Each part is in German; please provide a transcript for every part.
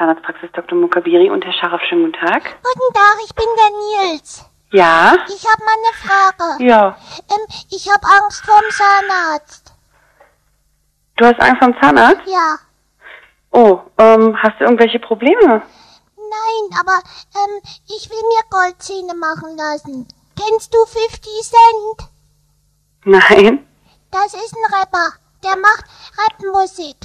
Zahnarztpraxis Dr. Mukabiri und Herr Scharaf, schönen guten Tag. Guten Tag, ich bin der Nils. Ja? Ich habe mal eine Frage. Ja. Ähm, ich habe Angst vorm Zahnarzt. Du hast Angst vom Zahnarzt? Ja. Oh, ähm, hast du irgendwelche Probleme? Nein, aber ähm, ich will mir Goldzähne machen lassen. Kennst du 50 Cent? Nein. Das ist ein Rapper. Der macht Rapmusik.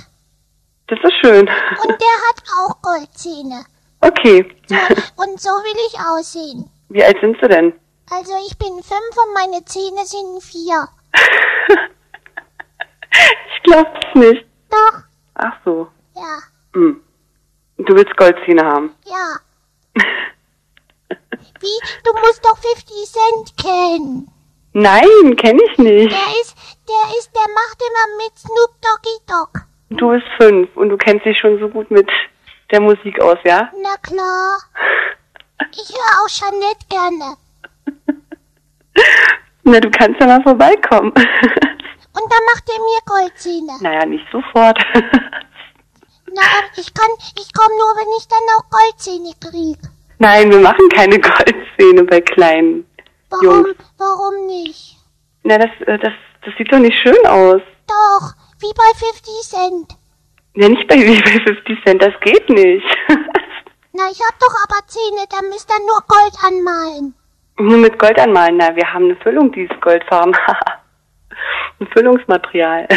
Das ist schön. Und der hat auch Goldzähne. Okay. So, und so will ich aussehen. Wie alt sind du denn? Also ich bin fünf und meine Zähne sind vier. Ich glaub's nicht. Doch, Ach so. ja, Hm. Du willst Goldzähne haben. ja. Wie? Du musst doch 50 Cent kennen. Nein, kenne ich nicht. Der ist, der ist, der macht immer mit Snoop Doggy Dogg. Du bist fünf und du kennst dich schon so gut mit der Musik aus, ja? Na klar. Ich höre auch Jeanette gerne. Na, du kannst ja mal vorbeikommen. Und dann macht er mir Goldzähne. naja, nicht sofort. Na, ich kann, ich komme nur, wenn ich dann auch Goldzähne krieg. Nein, wir machen keine Goldzähne bei Kleinen. Warum, Jungs. warum nicht? Na, das, äh, das, das sieht doch nicht schön aus. Doch, wie bei 50 Cent. Ja, nicht bei, wie bei 50 Cent, das geht nicht. Na, ich hab doch aber Zähne, da müsst ihr nur Gold anmalen. Nur mit Gold anmalen, na, wir haben eine Füllung, die ist goldfarben. Ein Füllungsmaterial.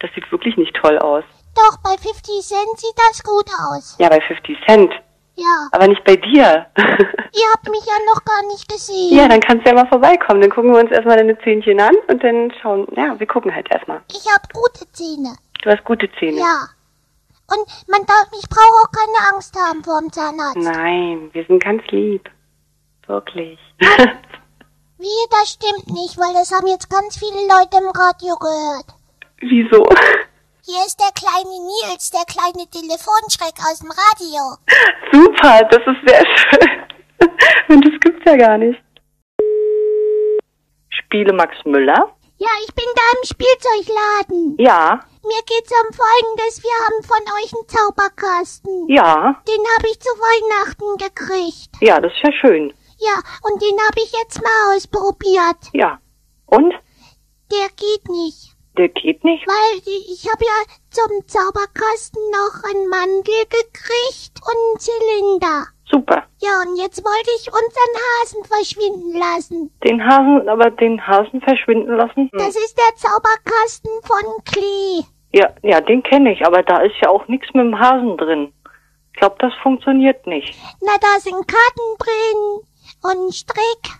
das sieht wirklich nicht toll aus. Doch, bei 50 Cent sieht das gut aus. Ja, bei 50 Cent. Ja. Aber nicht bei dir. Ihr habt mich ja noch gar nicht gesehen. ja, dann kannst du ja mal vorbeikommen. Dann gucken wir uns erstmal deine Zähnchen an und dann schauen, ja, wir gucken halt erstmal. Ich hab gute Zähne. Du hast gute Zähne. Ja. Und man darf, ich brauche auch keine Angst haben vor dem Zahnarzt. Nein, wir sind ganz lieb. Wirklich. Wie, das stimmt nicht, weil das haben jetzt ganz viele Leute im Radio gehört. Wieso? Hier ist der kleine Nils, der kleine Telefonschreck aus dem Radio. Super, das ist sehr schön. Und das gibt's ja gar nicht. Spiele Max Müller? Ja, ich bin da im Spielzeugladen. Ja, Mir geht's um Folgendes. Wir haben von euch einen Zauberkasten. ja, Den habe ich zu Weihnachten gekriegt. ja, das ist ja schön. Ja, und den habe ich jetzt mal ausprobiert. Ja. Und? Der geht nicht. Der geht nicht? Weil ich habe ja zum Zauberkasten noch einen Mandel gekriegt und einen Zylinder. Super. Ja, und jetzt wollte ich unseren Hasen verschwinden lassen. Den Hasen, aber den Hasen verschwinden lassen? Hm. Das ist der Zauberkasten von Klee. Ja, ja, den kenne ich, aber da ist ja auch nichts mit dem Hasen drin. Ich glaube, das funktioniert nicht. Na, da sind Karten drin und Strick,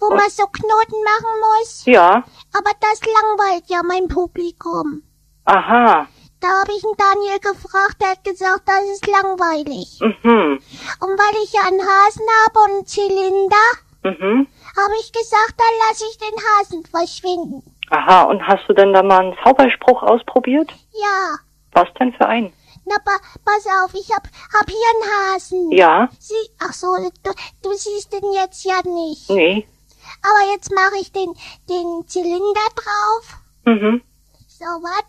wo man so Knoten machen muss. Ja, Aber das langweilt ja mein Publikum. aha. Da habe ich einen Daniel gefragt, der hat gesagt, das ist langweilig. Mhm, Und weil ich ja einen Hasen habe und einen Zylinder, mhm. habe ich gesagt, dann lasse ich den Hasen verschwinden. Aha, und hast du denn da mal einen Zauberspruch ausprobiert? Ja, Was denn für einen? na, pa pass auf, ich hab, hab hier einen Hasen. Ja, Sie, ach so, du, du siehst den jetzt ja nicht. nee. Aber jetzt mache ich den, den Zylinder drauf. Mhm. So, wat?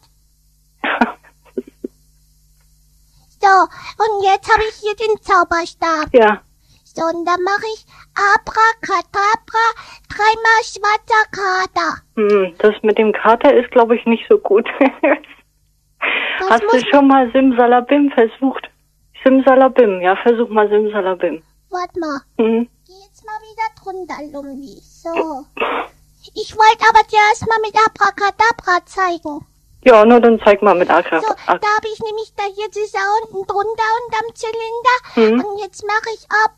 So, und jetzt habe ich hier den Zauberstab. ja, So, und dann mache ich Abracadabra, dreimal schwarzer Kater. hm, das mit dem Kater ist, glaube ich, nicht so gut. Hast du schon mal Simsalabim versucht? Simsalabim, ja, versuch mal Simsalabim. Warte mal. Mhm. Geh jetzt mal wieder drunter, Lumbi. So. Ich wollte aber dir erst mal mit Abracadabra zeigen. Ja, nur dann zeig mal mit Akra. So, da habe ich nämlich da jetzt ist er unten drunter unterm Zylinder. Mhm. Und jetzt mache ich ab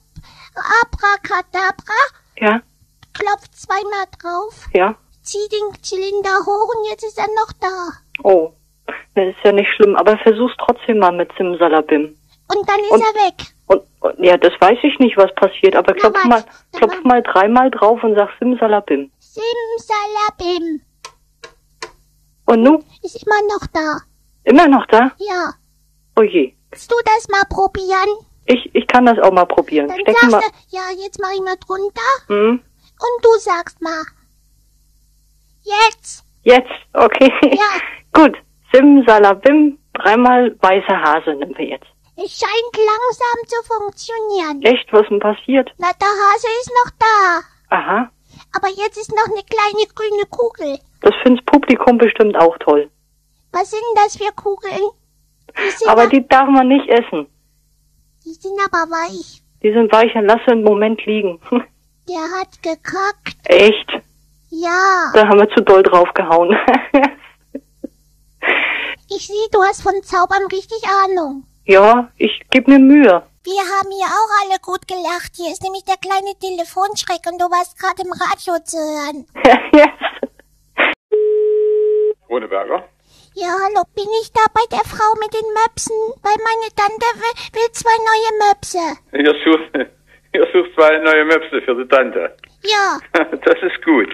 Abracadabra, ja, klopf zweimal drauf, ja. zieh den Zylinder hoch und jetzt ist er noch da. Oh, das ist ja nicht schlimm, aber versuch's trotzdem mal mit Simsalabim. Und dann ist Und- er weg. Ja, das weiß ich nicht, was passiert, aber klopf mal, klopf mal dreimal drauf und sag Simsalabim. Simsalabim. Und nu? Ist immer noch da. Immer noch da? Ja. Oh je. Willst du das mal probieren? Ich, ich kann das auch mal probieren. Dann Steck sagst mal. du, ja, jetzt mach ich mal drunter. Hm? Und du sagst mal. Jetzt. Jetzt, okay. Ja. Gut. Simsalabim, dreimal weißer Hase nehmen wir jetzt. Es scheint langsam zu funktionieren. Echt, was denn passiert? Na, der Hase ist noch da. Aha. Aber jetzt ist noch eine kleine grüne Kugel. Das find's Publikum bestimmt auch toll. Was sind denn das für Kugeln? Die Aber die darf man nicht essen. die sind aber weich. Die sind weich und lass sie einen Moment liegen. Der hat gekackt. Echt? Ja. Da haben wir zu doll draufgehauen. Ich sehe, du hast von Zaubern richtig Ahnung. Ja, ich geb mir Mühe. Wir haben hier auch alle gut gelacht. Hier ist nämlich der kleine Telefonschreck und du warst gerade im Radio zu hören. Runeberger? Ja, hallo, bin ich da bei der Frau mit den Möpsen? Weil meine Tante will, will zwei neue Möpse. Ihr sucht, ihr sucht zwei neue Möpse für die Tante. Ja, Das ist gut.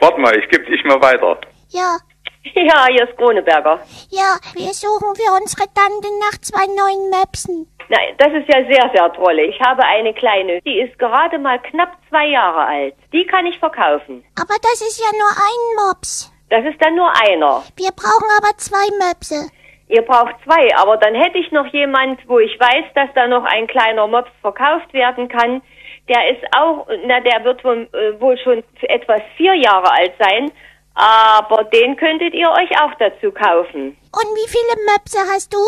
Warte mal, ich gebe dich mal weiter. ja, Ja, hier ist Kroneberger. ja, wir suchen für unsere Tante nach zwei neuen Möpsen. Nein, das ist ja sehr, sehr toll. Ich habe eine kleine, die ist gerade mal knapp zwei Jahre alt. Die kann ich verkaufen. Aber das ist ja nur ein Mops. Das ist dann nur einer. Wir brauchen aber zwei Möpse. Ihr braucht zwei, aber dann hätte ich noch jemand, wo ich weiß, dass da noch ein kleiner Mops verkauft werden kann. Der ist auch, na, der wird wohl, äh, wohl schon etwas vier Jahre alt sein, aber den könntet ihr euch auch dazu kaufen. Und wie viele Möpse hast du?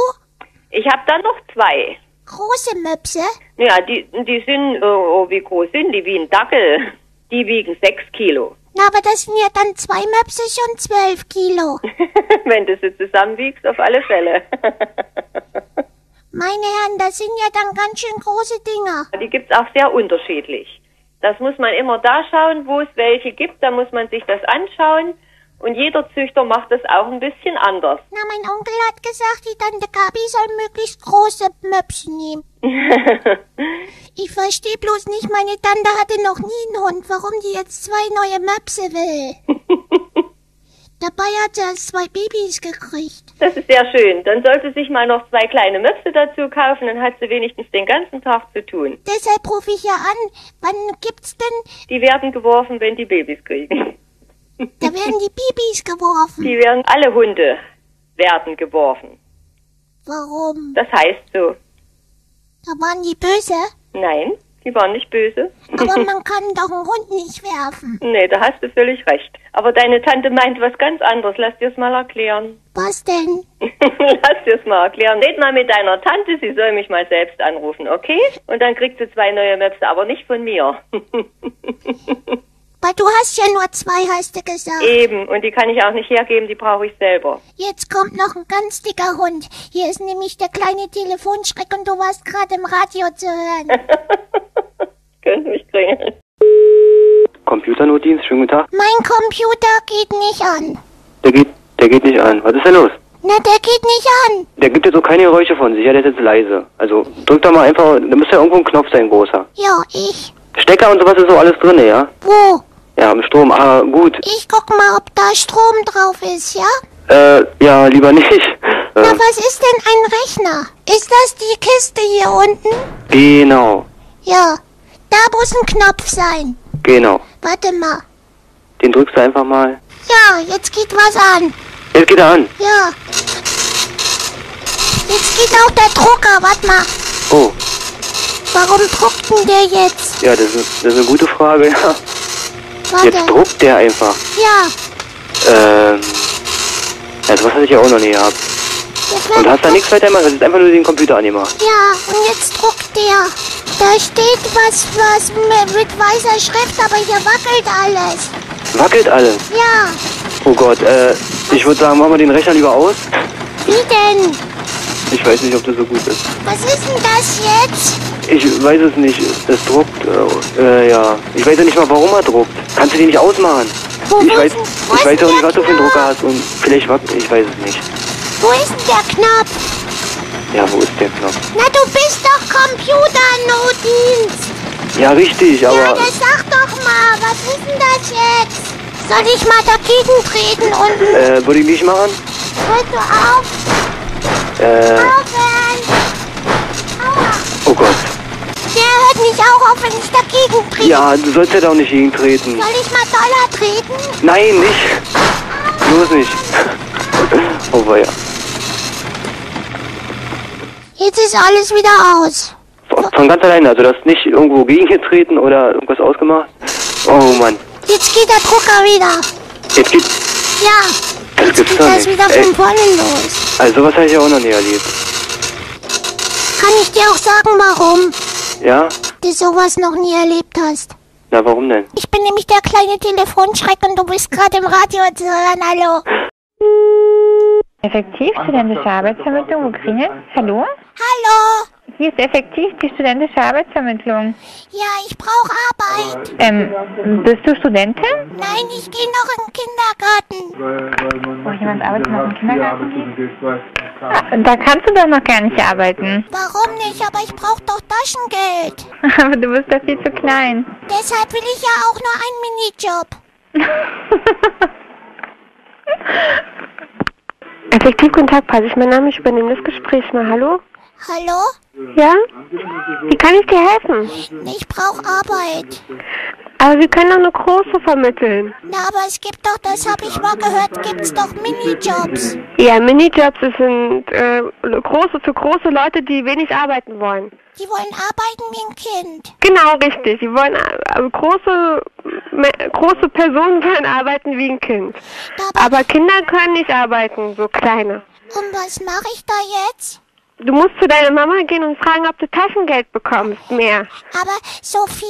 Ich habe da noch zwei. Große Möpse? Ja, die, die sind, oh, oh, wie groß sind die? Wie ein Dackel. Die wiegen sechs Kilo. Na, aber das sind ja dann zwei Möpse schon zwölf Kilo. Wenn du sie zusammenwiegst, auf alle Fälle. Meine Herren, das sind ja dann ganz schön große Dinger. Die gibt's auch sehr unterschiedlich. Das muss man immer da schauen, wo es welche gibt. Da muss man sich das anschauen. Und jeder Züchter macht das auch ein bisschen anders. Na, mein Onkel hat gesagt, die Tante Gabi soll möglichst große Möpse nehmen. Ich verstehe bloß nicht, meine Tante hatte noch nie einen Hund, warum die jetzt zwei neue Möpse will. Dabei hat sie erst zwei Babys gekriegt. Das ist sehr schön. Dann sollte sich mal noch zwei kleine Möpse dazu kaufen, dann hat sie wenigstens den ganzen Tag zu tun. Deshalb rufe ich ja an, wann gibt's denn, Die werden geworfen, wenn die Babys kriegen. da werden die Babys geworfen. Die werden, alle Hunde werden geworfen. Warum? Das heißt so. Da waren die böse, Nein, die waren nicht böse. aber man kann doch einen Hund nicht werfen. Nee, da hast du völlig recht. Aber deine Tante meint was ganz anderes. Lass dir's mal erklären. Was denn? Lass dir's mal erklären. Red mal mit deiner Tante, sie soll mich mal selbst anrufen, okay? Und dann kriegt sie zwei neue Möpse, aber nicht von mir. Weil du hast ja nur zwei, hast du gesagt. Eben, und die kann ich auch nicht hergeben, die brauche ich selber. Jetzt kommt noch ein ganz dicker Hund. Hier ist nämlich der kleine Telefonschreck und du warst gerade im Radio zu hören. Könnt mich klingeln. Computernotdienst, schönen guten Tag. Mein Computer geht nicht an. Der geht, der geht nicht an. Was ist denn los? Na, der geht nicht an. Der gibt jetzt so keine Geräusche von sich, ja, der ist jetzt leise. Also drück da mal einfach, da müsste ja irgendwo ein Knopf sein, großer. Ja, ich. Stecker und sowas ist so alles drin, ja? Wo? Ja, im Strom, ah, gut. Ich guck mal, ob da Strom drauf ist, ja? Äh, ja, lieber nicht. Na, Äh, was ist denn ein Rechner? Ist das die Kiste hier unten? genau, Ja. Da muss ein Knopf sein. genau. Warte mal. Den drückst du einfach mal. Ja, jetzt geht was an. Jetzt geht er an. Ja. Jetzt geht auch der Drucker, warte mal. Oh, Warum druckt denn der jetzt? ja, das ist, das ist eine gute Frage, ja. Warte. Jetzt druckt der einfach. Ja. Ähm, ja, sowas hatte ich ja auch noch nie gehabt. Und hast da nichts weiter gemacht, das ist einfach nur den Computer angemacht. Ja, und jetzt druckt der. Da steht was, was mit weißer Schrift, aber hier wackelt alles. Wackelt alles. Ja. Oh Gott, äh, ich würde sagen, machen wir den Rechner lieber aus. Wie denn? Ich weiß nicht, ob das so gut ist. Was ist denn das jetzt? Ich weiß es nicht. Es druckt. Äh, äh, ja. Ich weiß ja nicht mal, warum er druckt. Kannst du die nicht ausmachen? Wo, Ich weiß, wo ich weiß auch nicht, was du für einen Drucker hast und vielleicht wackelt. Ich weiß es nicht. Wo ist denn der Knopf? Ja, wo ist der Knopf? Na, du bist doch Computernotdienst. Ja, richtig, Ja, aber. das sag doch mal, was ist denn das jetzt? Soll ich mal dagegen treten und Äh, würde ich nicht machen? hörst du auf? Äh, oh Gott. Der hört nicht auch auf, wenn ich dagegen trete. Ja, du sollst ja da auch nicht gegentreten. Soll ich mal doller treten? Nein, nicht. Bloß nicht. oh, weia. Jetzt ist alles wieder aus. Von von ganz alleine, also du hast nicht irgendwo gegengetreten oder irgendwas ausgemacht? Oh Mann. Jetzt geht der Drucker wieder. Jetzt geht. Ja, Das jetzt geht doch das wieder von vorne los. Also sowas habe ich ja auch noch nie erlebt. Kann ich dir auch sagen, warum Ja? du sowas noch nie erlebt hast? Na, warum denn? Ich bin nämlich der kleine Telefonschreck und du bist gerade im Radio zu hören. Hallo. Effektiv studentische Arbeitsvermittlung Ukraine. Hallo? Hallo. Hier ist effektiv die studentische Arbeitsvermittlung. Ja, ich brauche Arbeit. Ähm, bist du Studentin? Nein, ich gehe noch in den Kindergarten. Oh, jemand arbeitet noch im Kindergarten? Ah, da kannst du doch noch gar nicht arbeiten. Warum nicht? Aber ich brauche doch Taschengeld. Aber du bist doch viel zu klein. Deshalb will ich ja auch nur einen Minijob. Effektiv Kontakt, Pass ich mein Name, ich übernehme das Gespräch mal. Hallo? Hallo? Ja? Wie kann ich dir helfen? Ich brauche Arbeit. Aber wir können doch eine große vermitteln. Na, aber es gibt doch, das habe ich mal gehört, gibt's doch Minijobs. Ja, Minijobs sind äh, große für große Leute, die wenig arbeiten wollen. Die wollen arbeiten wie ein Kind. Genau, richtig. Die wollen äh, große große Personen wollen arbeiten wie ein Kind. Aber, Aber Kinder können nicht arbeiten, so kleine. und was mache ich da jetzt? Du musst zu deiner Mama gehen und fragen, ob du Taschengeld bekommst, mehr. Aber so viel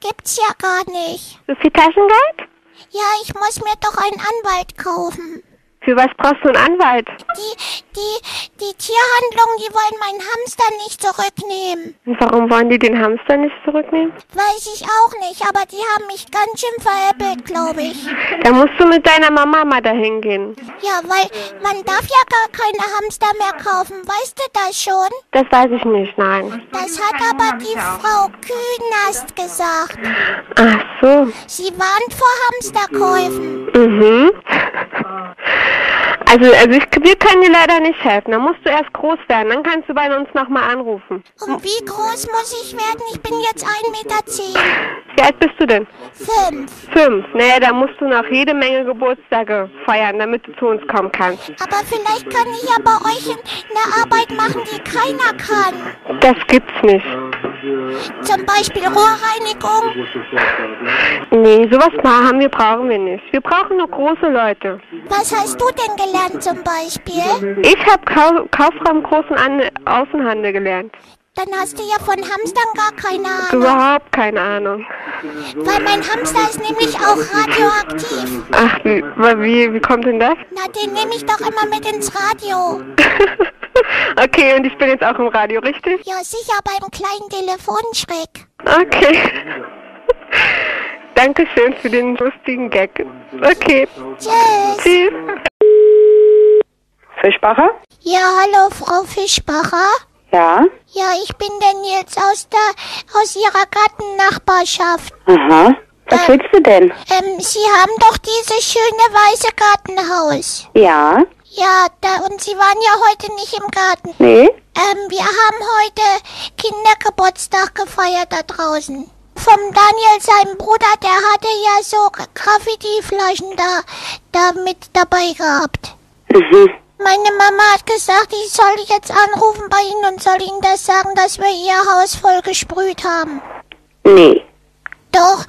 gibt's ja gar nicht. So viel Taschengeld? Ja, ich muss mir doch einen Anwalt kaufen. Für was brauchst du einen Anwalt? Die, die, die Tierhandlung, die wollen meinen Hamster nicht zurücknehmen. Und warum wollen die den Hamster nicht zurücknehmen? Weiß ich auch nicht, aber die haben mich ganz schön veräppelt, glaube ich. Da musst du mit deiner Mama mal dahin gehen. Ja, weil man darf ja gar keine Hamster mehr kaufen. Weißt du das schon? Das weiß ich nicht, nein. Das hat aber die Frau Künast gesagt. Ach so. Sie warnt vor Hamsterkäufen. Mhm. Also, also ich, wir können dir leider nicht helfen. Da musst du erst groß werden. Dann kannst du bei uns nochmal anrufen. Und wie groß muss ich werden? Ich bin jetzt 1,10 Meter. Zehn. Wie alt bist du denn? Fünf. Fünf. Naja, da musst du noch jede Menge Geburtstage feiern, damit du zu uns kommen kannst. Aber vielleicht kann ich ja bei euch eine Arbeit machen, die keiner kann. Das gibt's nicht. Zum Beispiel Rohrreinigung. Nee, sowas haben wir, brauchen wir nicht. Wir brauchen nur große Leute. Was hast du denn gelernt zum Beispiel? Ich habe Kau Kauffrau im großen An Außenhandel gelernt. Dann hast du ja von Hamstern gar keine Ahnung. Überhaupt keine Ahnung. Weil mein Hamster ist nämlich auch radioaktiv. Ach, wie, wie, wie kommt denn das? Na, den nehme ich doch immer mit ins Radio. okay, und ich bin jetzt auch im Radio, richtig? Ja, sicher beim kleinen Telefonschreck. Okay. Dankeschön für den lustigen Gag. Okay. Tschüss. Tschüss. Fischbacher? Ja, hallo, Frau Fischbacher. Ja. Ja, ich bin der Nils aus der, aus Ihrer Gartennachbarschaft. Aha. Was willst du denn? Ähm, Sie haben doch dieses schöne weiße Gartenhaus. Ja. Ja, da, und Sie waren ja heute nicht im Garten. Nee. Ähm, wir haben heute Kindergeburtstag gefeiert da draußen. Vom Daniel, seinem Bruder, der hatte ja so Graffiti-Flaschen da, da mit dabei gehabt. Mhm. Meine Mama hat gesagt, ich soll jetzt anrufen bei Ihnen und soll Ihnen das sagen, dass wir Ihr Haus voll gesprüht haben. Nee. Doch,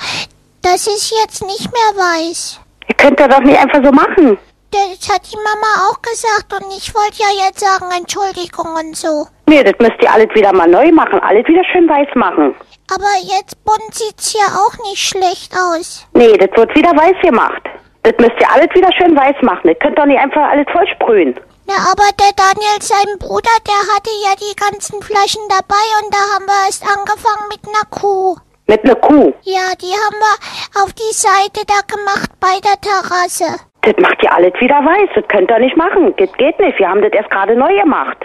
das ist jetzt nicht mehr weiß. Ihr könnt das doch nicht einfach so machen. Das hat die Mama auch gesagt und ich wollte ja jetzt sagen Entschuldigung und so. Nee, das müsst ihr alles wieder mal neu machen. Alles wieder schön weiß machen. Aber jetzt bunt sieht's hier auch nicht schlecht aus. Nee, das wird wieder weiß gemacht. Das müsst ihr alles wieder schön weiß machen. Ihr könnt doch nicht einfach alles vollsprühen. Na, aber der Daniel, sein Bruder, der hatte ja die ganzen Flaschen dabei und da haben wir erst angefangen mit einer Kuh. Mit einer Kuh. Ja, die haben wir auf die Seite da gemacht bei der Terrasse. Das macht ihr alles wieder weiß. Das könnt ihr nicht machen. Das geht nicht. Wir haben das erst gerade neu gemacht.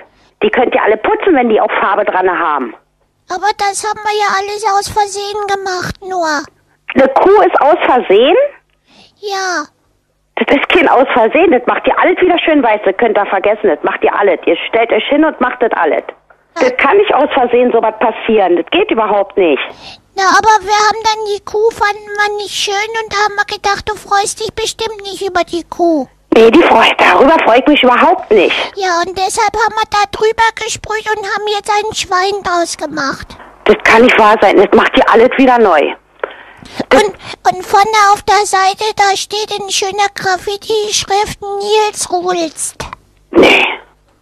Die könnt ihr alle putzen, wenn die auch Farbe dran haben. Aber das haben wir ja alles aus Versehen gemacht, nur. Eine Kuh ist aus Versehen? Ja. Das ist kein aus Versehen. Das macht ihr alles wieder schön weiß. Das könnt ihr vergessen. Das macht ihr alles. Ihr stellt euch hin und macht das alles. Das kann nicht aus Versehen sowas passieren. Das geht überhaupt nicht. Na, aber wir haben dann die Kuh fanden wir nicht schön und haben wir gedacht, du freust dich bestimmt nicht über die Kuh. Nee, die Freude, darüber freue ich mich überhaupt nicht. Ja, und deshalb haben wir da drüber gesprüht und haben jetzt ein Schwein draus gemacht. Das kann nicht wahr sein. Das macht ihr alles wieder neu. Und, und vorne auf der Seite, da steht in schöner Graffiti-Schrift Nils Ruhlst. Nee,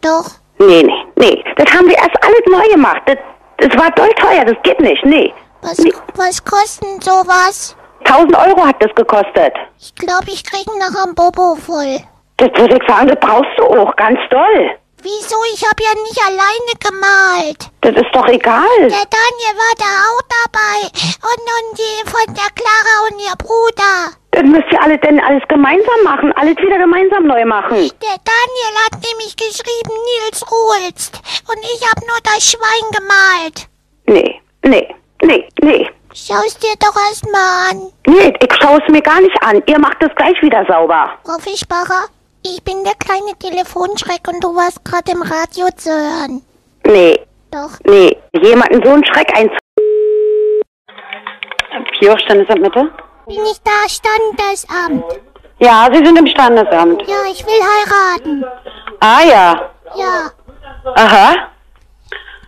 Doch. Nee, nee, nee. Das haben wir erst alles neu gemacht. Das, das war doll teuer, das geht nicht, nee. Was, was kostet sowas? 1000 Euro hat das gekostet. Ich glaube, ich krieg noch am Bobo voll. Das würde ich sagen, das brauchst du auch, ganz doll. Wieso? Ich habe ja nicht alleine gemalt. Das ist doch egal. Der Daniel war da auch dabei. Und, und die von der Clara und ihr Bruder. Das müsst ihr alle denn alles gemeinsam machen, alles wieder gemeinsam neu machen. Der Daniel hat nämlich geschrieben, Nils Ruhlst. Und ich habe nur das Schwein gemalt. Nee, nee, nee, nee. Schau's dir doch erst mal an. Nee, ich schaue es mir gar nicht an. Ihr macht es gleich wieder sauber. Frau Fischbacher, ich bin der kleine Telefonschreck und du warst gerade im Radio zu hören. Nee, Doch. nee. Jemanden so einen Schreck einzu... Pio, Standesamt Mitte? Bin ich da Standesamt? Ja, Sie sind im Standesamt. Ja, ich will heiraten. Ah ja. Ja, Aha.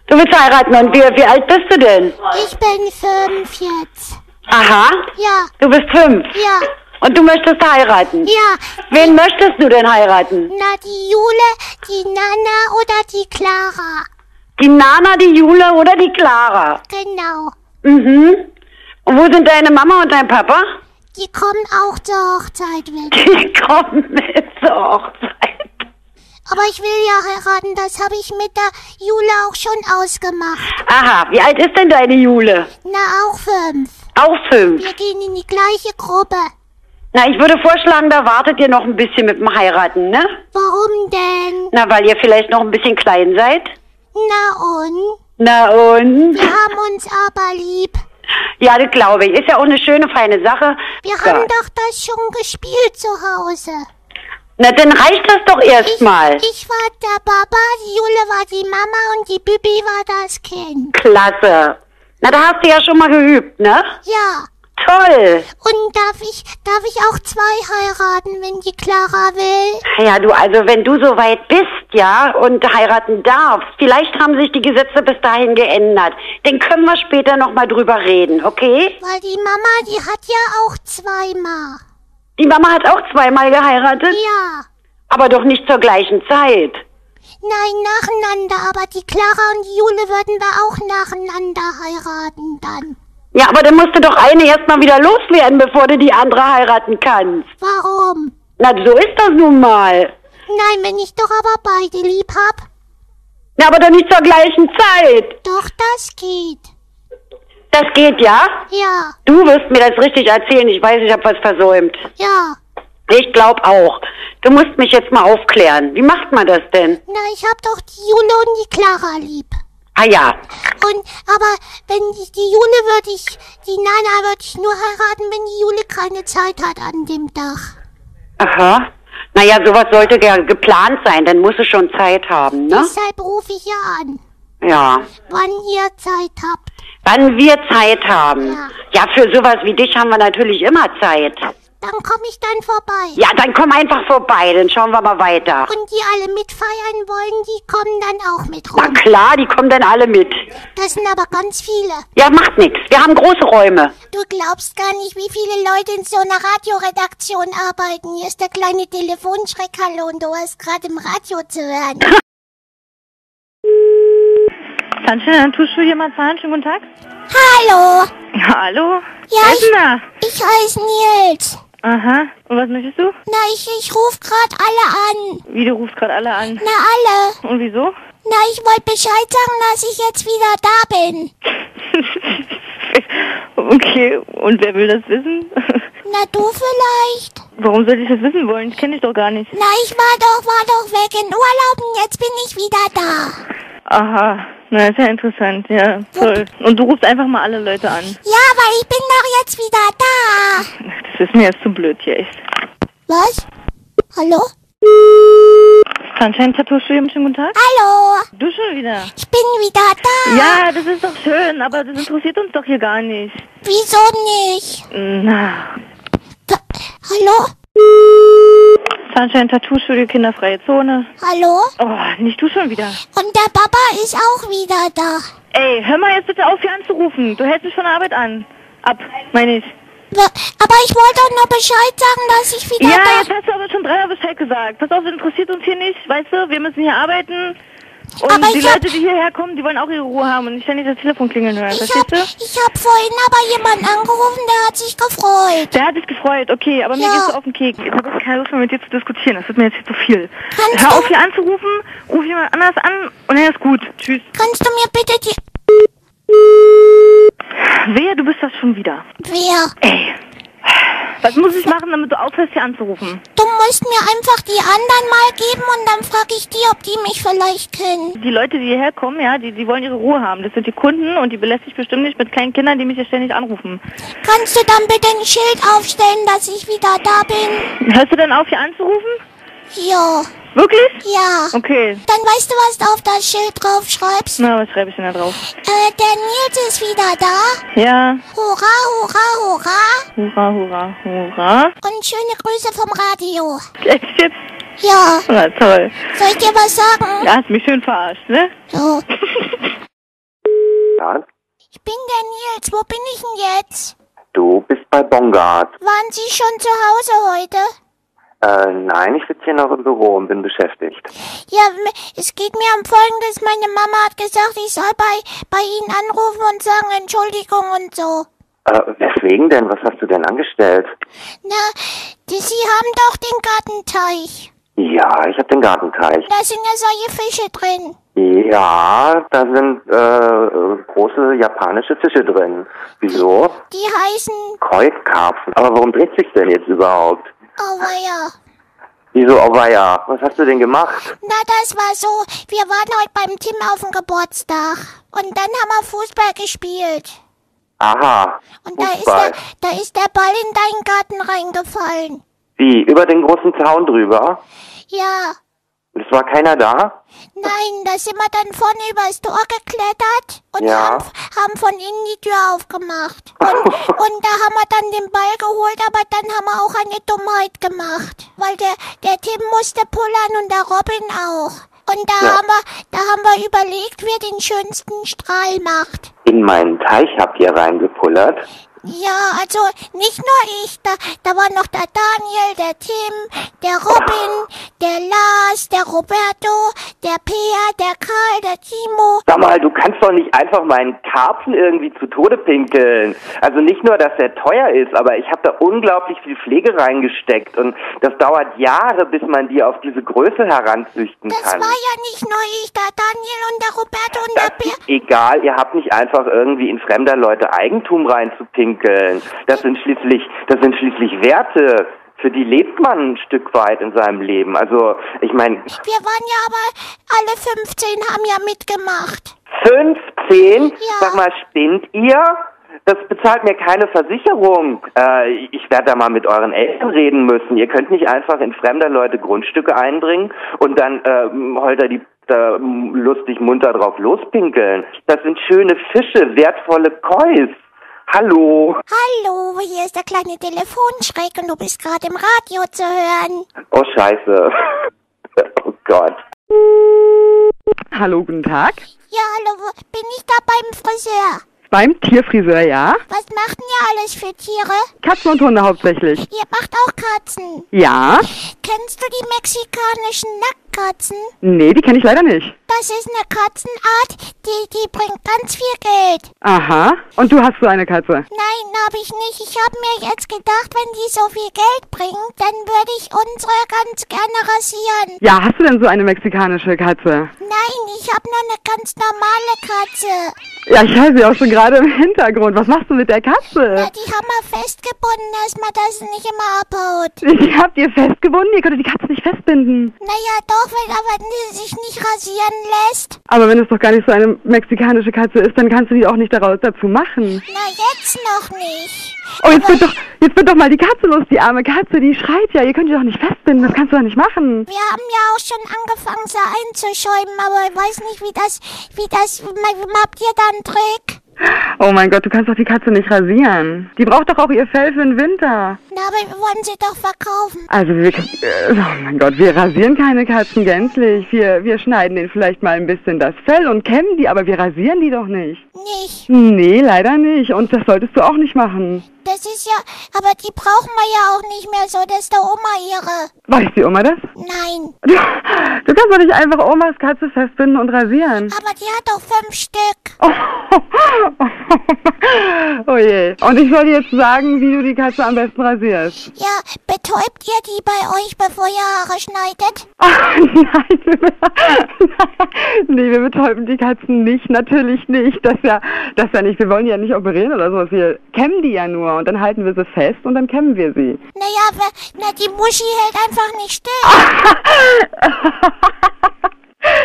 Du willst heiraten und wie, wie alt bist du denn? ich bin fünf jetzt. Aha. Ja, Du bist fünf. ja, Und du möchtest heiraten. ja. Wen möchtest du denn heiraten? Na, die Jule, die Nana oder die Clara? Die Nana, die Jule oder die Clara? Genau. Mhm. Und wo sind deine Mama und dein Papa? Die kommen auch zur Hochzeit weg. Die kommen mit zur Hochzeit. Aber ich will ja heiraten, das habe ich mit der Jule auch schon ausgemacht. Aha, wie alt ist denn deine Jule? Na, auch fünf. Auch fünf. Wir gehen in die gleiche Gruppe. Na, ich würde vorschlagen, da wartet ihr noch ein bisschen mit dem Heiraten, ne? Warum denn? Na, weil ihr vielleicht noch ein bisschen klein seid. Na und? Na und? Wir haben uns aber lieb. Ja, das glaube ich. Ist ja auch eine schöne, feine Sache. Wir Ja. haben doch das schon gespielt zu Hause. Na, dann reicht das doch Ich, erstmal. ich war der Papa, die Jule war die Mama und die Bibi war das Kind. Klasse. Na, da hast du ja schon mal geübt, ne? Ja. Toll. Und darf ich, darf ich auch zwei heiraten, wenn die Clara will? Ja, du, also wenn du so weit bist, ja, und heiraten darfst, vielleicht haben sich die Gesetze bis dahin geändert. Dann können wir später nochmal drüber reden, okay? Weil die Mama, die hat ja auch zweimal. Die Mama hat auch zweimal geheiratet, Ja. aber doch nicht zur gleichen Zeit. Nein, nacheinander, aber die Clara und die Jule würden wir auch nacheinander heiraten dann. Ja, aber dann musst du doch eine erstmal wieder loswerden, bevor du die andere heiraten kannst. Warum? Na, so ist das nun mal. Nein, wenn ich doch aber beide lieb hab. Na, aber doch nicht zur gleichen Zeit. Doch, das geht. Das geht, ja? Ja, Du wirst mir das richtig erzählen. Ich weiß, ich habe was versäumt. ja. Ich glaub auch. Du musst mich jetzt mal aufklären. Wie macht man das denn? Na, ich hab doch die Jule und die Clara lieb. Ah ja. Und, aber wenn die, die Jule würde ich, die Nana würde ich nur heiraten, wenn die Jule keine Zeit hat an dem Tag. Aha. Naja, sowas sollte ja geplant sein. Dann muss es schon Zeit haben, ne? Deshalb rufe ich ja an, Ja. wann ihr Zeit habt. Wann wir Zeit haben. Ja. Ja, für sowas wie dich haben wir natürlich immer Zeit. Dann komme ich dann vorbei. Ja, dann komm einfach vorbei. Dann schauen wir mal weiter. Und die alle mitfeiern wollen, die kommen dann auch mit Na rum. klar, die kommen dann alle mit. Das sind aber ganz viele. Ja, macht nix. Wir haben große Räume. Du glaubst gar nicht, wie viele Leute in so einer Radioredaktion arbeiten. Hier ist der kleine Telefonschreck. Hallo, und du hast gerade im Radio zu hören. Zahnstein, tust du hier mal Zahn? Schönen guten Tag. Hallo, Hallo? Ja, ich- ich heiße Nils. Aha. Und was möchtest du? Na, ich, ich ruf grad alle an. Wie, du rufst gerade alle an. Na, alle. Und wieso? Na, ich wollte Bescheid sagen, dass ich jetzt wieder da bin. okay, und wer will das wissen? Na, du vielleicht? Warum soll ich das wissen wollen? Ich kenne dich doch gar nicht. Na, ich war doch, war doch weg in Urlaub und jetzt bin ich wieder da. Aha. Na, ist ja interessant, ja. Toll. Und du rufst einfach mal alle Leute an. Ja, weil ich bin doch jetzt wieder da. Das ist mir jetzt zu blöd hier, echt. Was? Hallo? Sunshine Tattoo Studio, schönen guten Tag. Hallo? Du schon wieder. Ich bin wieder da. Ja, das ist doch schön, aber das interessiert uns doch hier gar nicht. Wieso nicht? Na, Wa- Hallo? Sunshine Tattoo-Studio, kinderfreie Zone. Hallo? Oh, nicht du schon wieder. Und der Papa ist auch wieder da. Ey, hör mal jetzt bitte auf, hier anzurufen. Du hältst mich von der Arbeit an. Ab, meine ich. Aber ich wollte doch nur Bescheid sagen, dass ich wieder Ja, da... jetzt hast du aber schon dreimal Bescheid gesagt. Pass auf, das interessiert uns hier nicht, weißt du? Wir müssen hier arbeiten. Und Aber die Leute, die hierher kommen, die wollen auch ihre Ruhe haben und nicht ständig das Telefon klingeln hören. Ich Verstehst hab, du? ich hab vorhin aber jemanden angerufen, der hat sich gefreut. Der hat sich gefreut, okay, aber mir Ja. geht's so auf den Keks. Ich habe keine Lust mehr mit dir zu diskutieren. Das wird mir jetzt hier zu viel. Kannst Hör du- auf hier anzurufen, ruf jemand anders an und dann ist gut. Tschüss. Kannst du mir bitte die... Wehe, du bist das schon wieder. Wer? Ey. Was muss ich machen, damit du aufhörst, hier anzurufen? Du musst mir einfach die anderen mal geben und dann frage ich die, ob die mich vielleicht kennen. Die Leute, die hierher kommen, ja, die, die wollen ihre Ruhe haben. Das sind die Kunden und die belästigt bestimmt nicht mit kleinen Kindern, die mich hier ständig anrufen. Kannst du dann bitte ein Schild aufstellen, dass ich wieder da bin? Hörst du denn auf, hier anzurufen? Ja. Wirklich? Ja. Okay. Dann weißt du, was du auf das Schild drauf schreibst? Na, was schreibe ich denn da drauf? Äh, der Nils ist wieder da. Ja. Hurra, hurra, hurra. Hurra, hurra, hurra. Und schöne Grüße vom Radio. Echt jetzt? Ja. Na toll. Soll ich dir was sagen? Ja, hast mich schön verarscht, ne? So. Ja, Ich bin der Nils. Wo bin ich denn jetzt? du bist bei Bongard. Waren Sie schon zu Hause heute? Äh, nein, ich sitze hier noch im Büro und bin beschäftigt. Ja, es geht mir um Folgendes. Meine Mama hat gesagt, ich soll bei, bei Ihnen anrufen und sagen Entschuldigung und so. Äh, weswegen denn? Was hast du denn angestellt? Na, die, Sie haben doch den Gartenteich. Ja, ich habe den Gartenteich. Da sind ja solche Fische drin. Ja, da sind äh, große japanische Fische drin. Wieso? Die heißen... Koi-Karpfen. Aber warum dreht sich denn jetzt überhaupt? Oh, weia. Wieso, oh weia, was hast du denn gemacht? Na, das war so. Wir waren heute beim Tim auf dem Geburtstag. Und dann haben wir Fußball gespielt. Aha, Und da ist, der, da ist der Ball in deinen Garten reingefallen. Wie, über den großen Zaun drüber? Ja. Es war keiner da? Nein, da sind wir dann vorne übers Tor geklettert und Ja. haben, haben von innen die Tür aufgemacht. Und, und da haben wir dann den Ball geholt, aber dann haben wir auch eine Dummheit gemacht. Weil der, der Tim musste pullern und der Robin auch. Und da Ja. haben wir, da haben wir überlegt, wer den schönsten Strahl macht. In meinen Teich habt ihr reingepullert? Ja, also nicht nur ich, da, da war noch der Daniel, der Tim, der Robin, der Lars, der Roberto, der Peer, der Karl, der Timo. Sag mal, du kannst doch nicht einfach meinen Karpfen irgendwie zu Tode pinkeln. Also nicht nur, dass er teuer ist, aber ich habe da unglaublich viel Pflege reingesteckt und das dauert Jahre, bis man die auf diese Größe heranzüchten Das kann. war ja nicht nur ich, der Daniel und der Roberto und der Das Peer. ist egal, ihr habt nicht einfach irgendwie in fremder Leute Eigentum reinzupinkeln. Das sind schließlich, das sind schließlich Werte. Für die lebt man ein Stück weit in seinem Leben. Also, ich meine, Wir waren ja aber, alle 15 haben ja mitgemacht. 15? Ja. Sag mal, spinnt ihr? Das bezahlt mir keine Versicherung. Äh, ich werde da mal mit euren Eltern reden müssen. Ihr könnt nicht einfach in fremder Leute Grundstücke eindringen und dann äh, holter die da lustig munter drauf lospinkeln. Das sind schöne Fische, wertvolle Kois. Hallo. Hallo, hier ist der kleine Telefonschreck und du bist gerade im Radio zu hören. Oh Scheiße. oh Gott. Hallo, guten Tag. Ja, hallo, wo- bin ich da beim Friseur? Beim Tierfriseur, ja? Was macht denn ihr alles für Tiere? Katzen und Hunde hauptsächlich. Ihr macht auch Katzen. Ja? Kennst du die mexikanischen Nacktkatzen? Nee, die kenne ich leider nicht. Das ist eine Katzenart, die, die bringt ganz viel Geld. Aha. Und du hast so eine Katze? Nein, habe ich nicht. Ich habe mir jetzt gedacht, wenn die so viel Geld bringen, dann würde ich unsere ganz gerne rasieren. Ja, hast du denn so eine mexikanische Katze? Nein, ich habe nur eine ganz normale Katze. Ja, ich höre sie auch schon gerade im Hintergrund. Was machst du mit der Na, Katze? die haben wir festgebunden, dass sie nicht immer abhaut. Ich hab ihr festgebunden. Ihr könntet die Katze nicht festbinden. Naja, doch, wenn aber die sich nicht rasieren lässt. Aber wenn es doch gar nicht so eine mexikanische Katze ist, dann kannst du die auch nicht daraus dazu machen. Na, jetzt noch nicht. Oh, jetzt wird doch, jetzt wird doch mal die Katze los, die arme Katze, die schreit ja. Ihr könnt die doch nicht festbinden. Das kannst du doch nicht machen. Wir haben ja auch schon angefangen, sie einzuschäumen, aber ich weiß nicht, wie das, wie das, wie habt ihr da einen Trick? Oh mein Gott, du kannst doch die Katze nicht rasieren. Die braucht doch auch ihr Fell für den Winter. Na, aber wir wollen sie doch verkaufen. Also wir, äh, oh mein Gott, wir rasieren keine Katzen gänzlich. Wir, wir schneiden denen vielleicht mal ein bisschen das Fell und kämmen die, aber wir rasieren die doch nicht. Nicht. Nee, leider nicht. Und das solltest du auch nicht machen. Das ist ja, aber die brauchen wir ja auch nicht mehr so, das ist der Oma ihre. Weiß die Oma das? Nein, Du, kannst doch nicht einfach Omas Katze festbinden und rasieren. aber die hat doch fünf Stück. Oh, oh je. Und ich soll dir jetzt sagen, wie du die Katze am besten rasierst. Ja, betäubt ihr die bei euch, bevor ihr Haare schneidet? Ach, nein, wir, nee, wir betäuben die Katzen nicht, natürlich nicht. Das ja, das ja nicht. Wir wollen die ja nicht operieren oder sowas. Wir kämmen die ja nur und dann halten wir sie fest und dann kämmen wir sie. Naja, we- na, die Muschi hält einfach nicht still.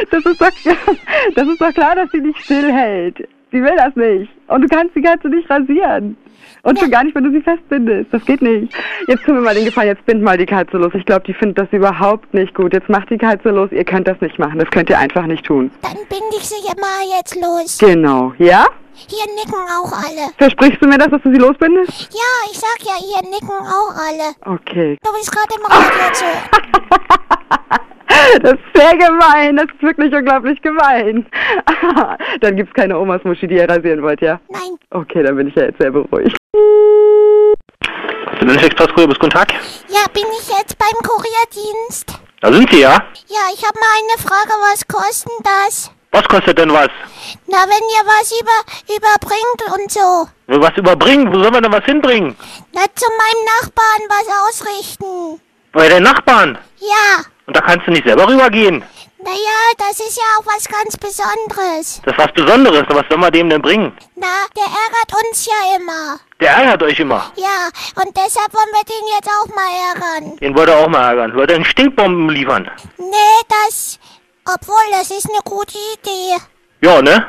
Das ist doch, das ist doch klar, dass sie nicht stillhält. Sie will das nicht. Und du kannst die Katze nicht rasieren. Und schon gar nicht, wenn du sie festbindest. Das geht nicht. Jetzt tun wir mal den Gefallen, jetzt bind mal die Katze los. Ich glaube, die findet das überhaupt nicht gut. Jetzt macht die Katze los. Ihr könnt das nicht machen. Das könnt ihr einfach nicht tun. Dann binde ich sie ja mal jetzt los. Genau. Ja? Hier nicken auch alle. Versprichst du mir das, dass du sie losbindest? Ja, ich sag ja, hier nicken auch alle. Okay. Du bist gerade im Radio zu. Das ist sehr gemein. Das ist wirklich unglaublich gemein. Dann gibt's keine Omas Muschi, die ihr rasieren wollt, ja? Nein, Okay, dann bin ich ja jetzt sehr beruhigt. Sind Sie Express Kurier bis guten Tag? ja, bin ich jetzt beim Kurierdienst? Da sind Sie ja. Ja, ich habe mal eine Frage, was kostet das? Was kostet denn was? Na, wenn ihr was über, überbringt und so. Was überbringen? Wo sollen wir denn was hinbringen? Na, zu meinem Nachbarn was ausrichten. Bei den Nachbarn. Ja, Und da kannst du nicht selber rübergehen. naja, das ist ja auch was ganz Besonderes. Das ist was Besonderes. Was sollen wir dem denn bringen? Na, der ärgert uns ja immer. Der ärgert euch immer. Ja, und deshalb wollen wir den jetzt auch mal ärgern. Den wollte er auch mal ärgern. Wollte einen Stinkbomben liefern. Nee, das... Obwohl, das ist eine gute Idee. Ja, ne?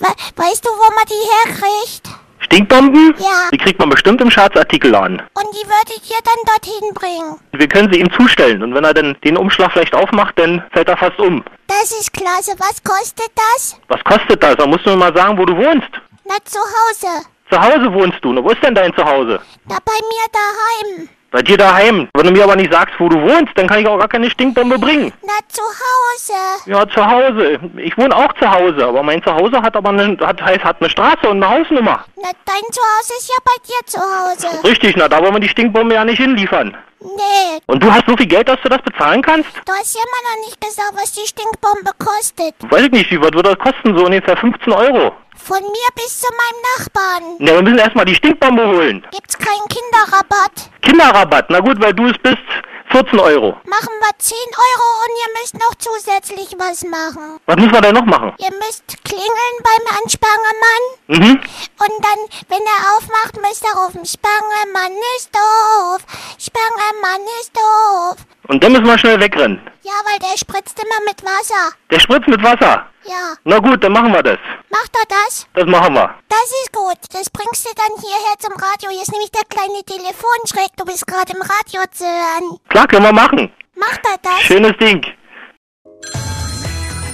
We weißt du, wo man die herkriegt? Stinkbomben? Ja. Die kriegt man bestimmt im Schatzartikelladen. Und die würdet ihr dann dorthin bringen. Wir können sie ihm zustellen. Und wenn er dann den Umschlag vielleicht aufmacht, dann fällt er fast um. Das ist klasse. Was kostet das? Was kostet das? Da musst du mir mal sagen, wo du wohnst. Na, zu Hause. Zu Hause wohnst du. Na, wo ist denn dein Zuhause? Na, bei mir daheim. Bei dir daheim. Wenn du mir aber nicht sagst, wo du wohnst, dann kann ich auch gar keine Stinkbombe bringen. Na, zu Hause. Ja, zu Hause. Ich wohne auch zu Hause, aber mein Zuhause hat aber eine, hat, heißt, hat eine Straße und eine Hausnummer. Na, dein Zuhause ist ja bei dir zu Hause. Richtig, na, da wollen wir die Stinkbombe ja nicht hinliefern. Nee, Und du hast so viel Geld, dass du das bezahlen kannst? du hast ja immer noch nicht gesagt, was die Stinkbombe kostet. Weiß ich nicht, wie was würde das kosten? So ungefähr 15 Euro. Von mir bis zu meinem Nachbarn. Ja, wir müssen erstmal die Stinkbombe holen. Gibt's keinen Kinderrabatt? Kinderrabatt, na gut, weil du es bist, 14 Euro. Machen wir 10 Euro und ihr müsst noch zusätzlich was machen. Was müssen wir denn noch machen? Ihr müsst klingeln beim Anspangemann. Mhm. Und dann, wenn er aufmacht, müsst ihr rufen, Spangemann ist doof, Spangemann ist doof. Und dann müssen wir schnell wegrennen. Ja, weil der spritzt immer mit Wasser. Der spritzt mit Wasser. Ja, Na gut, dann machen wir das. macht er das? Das machen wir. Das ist gut. Das bringst du dann hierher zum Radio. Hier ist nämlich der kleine Telefonschreck. Du bist gerade im Radio zu hören. Klar, können wir machen. Macht er das? Schönes Ding.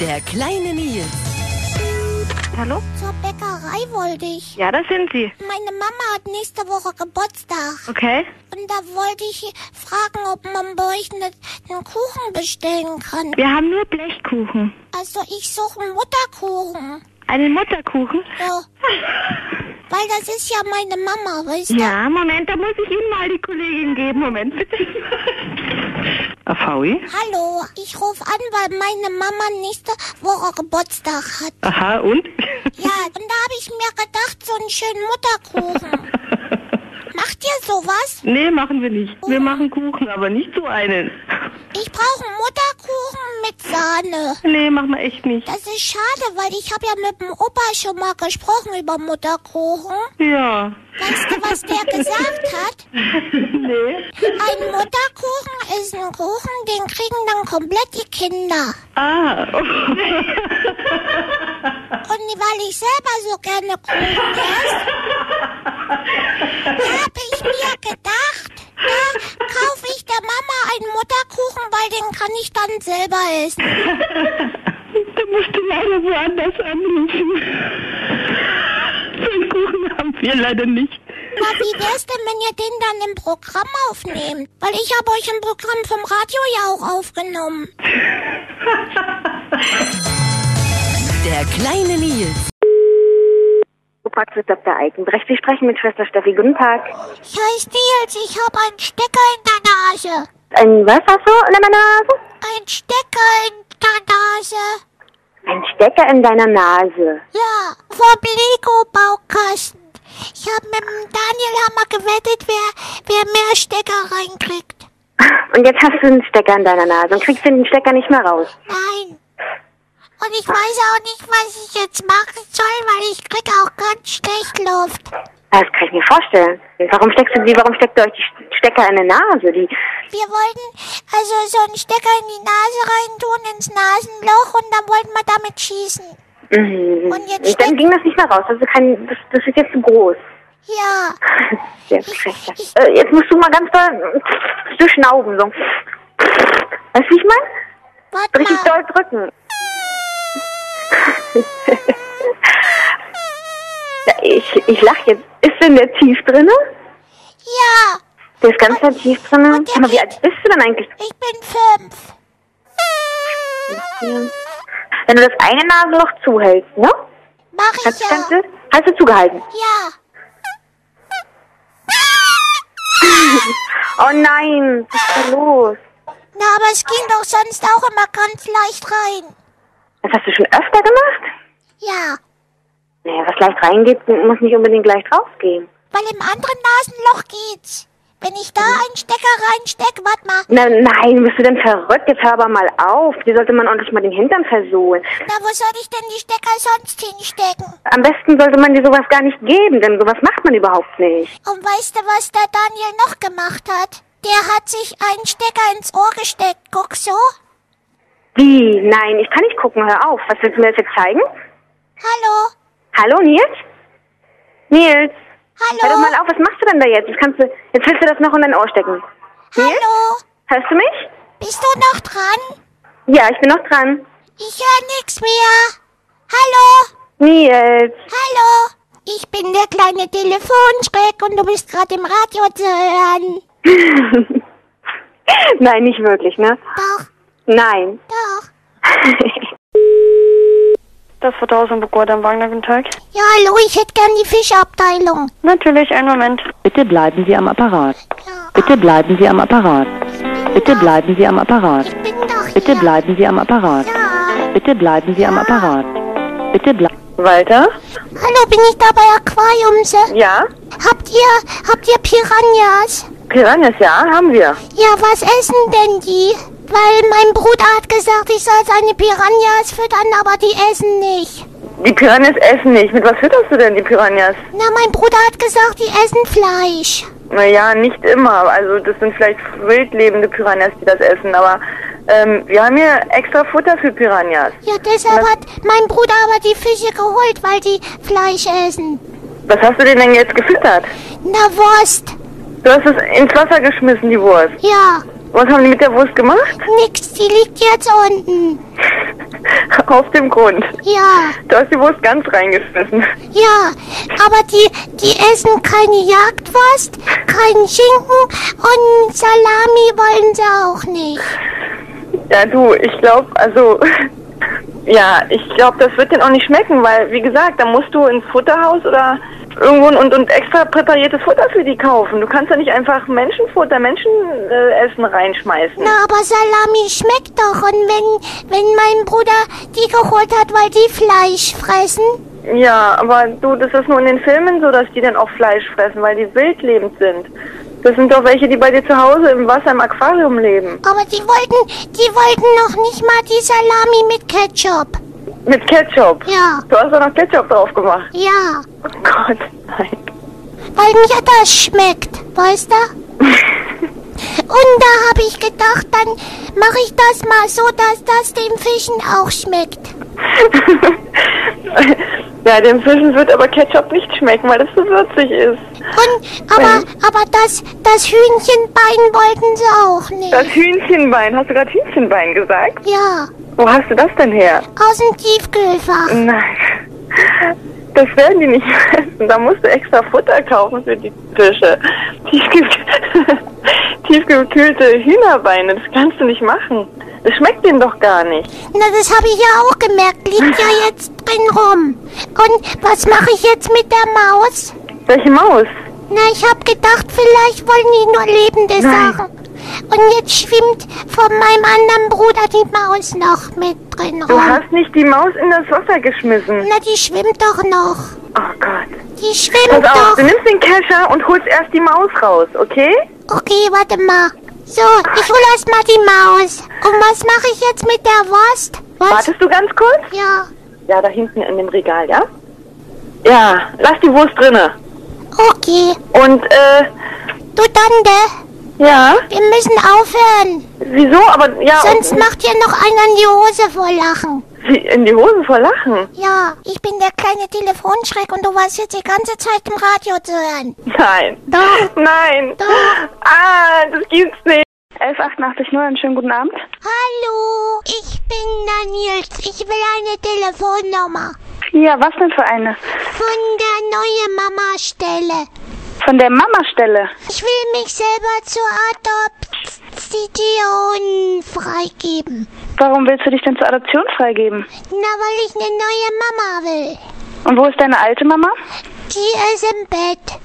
Der kleine Nils. Hallo? Zur Bäckerei wollte ich. Ja, das sind Sie. Meine Mama hat nächste Woche Geburtstag. Okay. Und da wollte ich fragen, ob man bei euch ne- einen Kuchen bestellen kann. Wir haben nur Blechkuchen. Also ich suche einen Mutterkuchen. Einen Mutterkuchen? Ja. Weil das ist ja meine Mama, weißt du? Ja, Moment, da muss ich Ihnen mal die Kollegin geben. Moment, bitte. Afaui? Hallo, ich rufe an, weil meine Mama nächste Woche Geburtstag hat. Aha, und? Ja, und da habe ich mir gedacht, so einen schönen Mutterkuchen. Macht ihr sowas? Nee, machen wir nicht. Wir machen Kuchen, aber nicht so einen. Ich brauche einen Mutterkuchen mit Sahne. Nee, machen wir echt nicht. Das ist schade, weil ich habe ja mit dem Opa schon mal gesprochen über Mutterkuchen. Ja. Weißt du, was der gesagt hat? Nee. Ein Mutterkuchen ist ein Kuchen, den kriegen dann komplett die Kinder. Ah. Und weil ich selber so gerne Kuchen esse, habe ich mir gedacht, da kaufe ich der Mama einen Mutterkuchen, weil den kann ich dann selber essen. Da musst du leider woanders anrufen. So Kuchen haben wir leider nicht. Na, wie wär's denn, wenn ihr den dann im Programm aufnehmt? Weil ich habe euch im Programm vom Radio ja auch aufgenommen. Der kleine Nils. Praxis Dr. Eikenbrecht. Sie sprechen mit Schwester Steffi. Guten Tag. Ich heiße Nils, ich habe einen Stecker in der Nase. Ein was hast du in deiner Nase? Ein Stecker in der Nase. Ein Stecker in deiner Nase. Ja, vom Lego-Baukasten. Ich habe mit dem Daniel Hammer gewettet, wer, wer mehr Stecker reinkriegt. Und jetzt hast du einen Stecker in deiner Nase und kriegst den Stecker nicht mehr raus. Nein. Und ich weiß auch nicht, was ich jetzt machen soll, weil ich krieg auch ganz schlecht Luft. Das kann ich mir vorstellen. Warum steckst du die, warum steckt ihr euch die Stecker in die Nase? Die, Wir wollten also so einen Stecker in die Nase reintun, ins Nasenloch und dann wollten wir damit schießen. mhm. Und jetzt dann ging das nicht mehr raus. Das ist, kein, das, das ist jetzt zu groß. Ja. Sehr schlecht. Äh, jetzt musst du mal ganz doll so schnauben. So. Weißt du, wie ich meine? Richtig mal. doll drücken. Ich, ich lach jetzt. Ist denn der tief drinne? Ja. Der ist ganz doll tief drinne. Sag mal, wie alt bist du denn eigentlich? Ich bin fünf. Wenn du das eine Nasenloch zuhältst, ne? Mach ich ja. du, hast du zugehalten? Ja. Oh nein, was ist da los? Na, aber es ging doch sonst auch immer ganz leicht rein. Das hast du schon öfter gemacht? Ja. Naja, was leicht reingeht, muss nicht unbedingt leicht rausgehen. Weil im anderen Nasenloch geht's. Wenn ich da einen Stecker reinsteck, warte mal. Na, nein, bist du denn verrückt? Jetzt hör aber mal auf. Hier sollte man ordentlich mal den Hintern versohlen. Na, wo soll ich denn die Stecker sonst hinstecken? Am besten sollte man dir sowas gar nicht geben, denn sowas macht man überhaupt nicht. Und weißt du, was der Daniel noch gemacht hat? Der hat sich einen Stecker ins Ohr gesteckt. Guck so. Wie? Nein, ich kann nicht gucken, hör auf. Was willst du mir das jetzt zeigen? Hallo? Hallo, Nils? Nils? Hallo? Hör doch mal auf, was machst du denn da jetzt? Jetzt, kannst du, jetzt willst du das noch in dein Ohr stecken. Hallo? Hörst du mich? Bist du noch dran? Ja, ich bin noch dran. Ich höre nichts mehr. Hallo? Nils. Hallo? Ich bin der kleine Telefonschreck und du bist gerade im Radio zu hören. Nein, nicht wirklich, ne? Doch. Nein. Doch. Das Vertausendburg am Wagner, guten Tag. Ja, hallo, ich hätte gern die Fischabteilung. Natürlich, einen Moment. Bitte bleiben Sie am Apparat. Bitte bleiben Sie am Apparat. Bitte bleiben Sie am Apparat. Bitte bleiben Sie am Apparat. Bitte bleiben Sie am Apparat. Bitte bleiben. Walter? Hallo, bin ich da bei Aquariumse? Ja? Habt ihr, habt ihr Piranhas? Piranhas, ja, haben wir. Ja, was essen denn die? Weil mein Bruder hat gesagt, ich soll seine Piranhas füttern, aber die essen nicht. Die Piranhas essen nicht. Mit was fütterst du denn die Piranhas? Na, mein Bruder hat gesagt, die essen Fleisch. Naja, nicht immer. Also das sind vielleicht wildlebende Piranhas, die das essen. Aber ähm, wir haben hier extra Futter für Piranhas. Ja, deshalb hat mein Bruder aber die Fische geholt, weil die Fleisch essen. Was hast du denn denn jetzt gefüttert? Na, Wurst. Du hast es ins Wasser geschmissen, die Wurst. Ja, Was haben die mit der Wurst gemacht? nix, die liegt jetzt unten. Auf dem Grund. Ja, Du hast die Wurst ganz reingeschmissen. ja, aber die, die essen keine Jagdwurst, keinen Schinken und Salami wollen sie auch nicht. Ja, du, ich glaube, also, ja, ich glaube, das wird denen auch nicht schmecken, weil, wie gesagt, da musst du ins Futterhaus oder irgendwo und, und extra präpariertes Futter für die kaufen. Du kannst ja nicht einfach Menschenfutter, Menschenessen äh, reinschmeißen. Na, aber Salami schmeckt doch. Und wenn, wenn mein Bruder die geholt hat, weil die Fleisch fressen? Ja, aber du, das ist nur in den Filmen so, dass die dann auch Fleisch fressen, weil die wildlebend sind. Das sind doch welche, die bei dir zu Hause im Wasser im Aquarium leben. Aber die wollten, die wollten noch nicht mal die Salami mit Ketchup. Mit Ketchup. Ja. Du hast doch noch Ketchup drauf gemacht. Ja, Oh Gott, nein. weil mir das schmeckt, weißt du? Und da habe ich gedacht, dann mache ich das mal so, dass das den Fischen auch schmeckt. Ja, dem Fischen wird aber Ketchup nicht schmecken, weil das so würzig ist. Und, aber, aber das, das Hühnchenbein wollten sie auch nicht. Das Hühnchenbein, hast du gerade Hühnchenbein gesagt? Ja, Wo hast du das denn her? aus dem Tiefkühlfach. Nein. Das werden die nicht essen. Da musst du extra Futter kaufen für die Fische. Tiefge Tiefgekühlte Hühnerbeine, das kannst du nicht machen. Das schmeckt denen doch gar nicht. Na, das habe ich ja auch gemerkt. Liegt ja jetzt drin rum. Und was mache ich jetzt mit der Maus? Welche Maus? Na, ich habe gedacht, vielleicht wollen die nur lebende Nein. Sachen. Und jetzt schwimmt von meinem anderen Bruder die Maus noch mit drin rum. Du hast nicht die Maus in das Wasser geschmissen. Na, die schwimmt doch noch. Oh Gott. Die schwimmt Pass auf, doch. du nimmst den Kescher und holst erst die Maus raus, okay? Okay, warte mal. So, ich hol erst mal die Maus. Und was mache ich jetzt mit der Wurst? Was? Wartest du ganz kurz? Ja. Ja, da hinten in dem Regal, ja? Ja, lass die Wurst drinne. Okay. Und, äh... Du Tante. Ja? Wir müssen aufhören. Wieso? Aber, ja... Sonst macht dir noch einer in die Hose vor Lachen. Sie in die Hose vor Lachen? Ja, ich bin der kleine Telefonschreck und du warst jetzt die ganze Zeit im Radio zu hören. Nein. Doch. Nein. Doch. Ah, das gibt's nicht. 1188 einen schönen guten Abend. Hallo, ich bin Daniels. Ich will eine Telefonnummer. Ja, was denn für eine? Von der neue Mama-Stelle. Von der Mama-Stelle. Ich will mich selber zur Adoption freigeben. Warum willst du dich denn zur Adoption freigeben? Na, weil ich eine neue Mama will. Und wo ist deine alte Mama? Die ist im Bett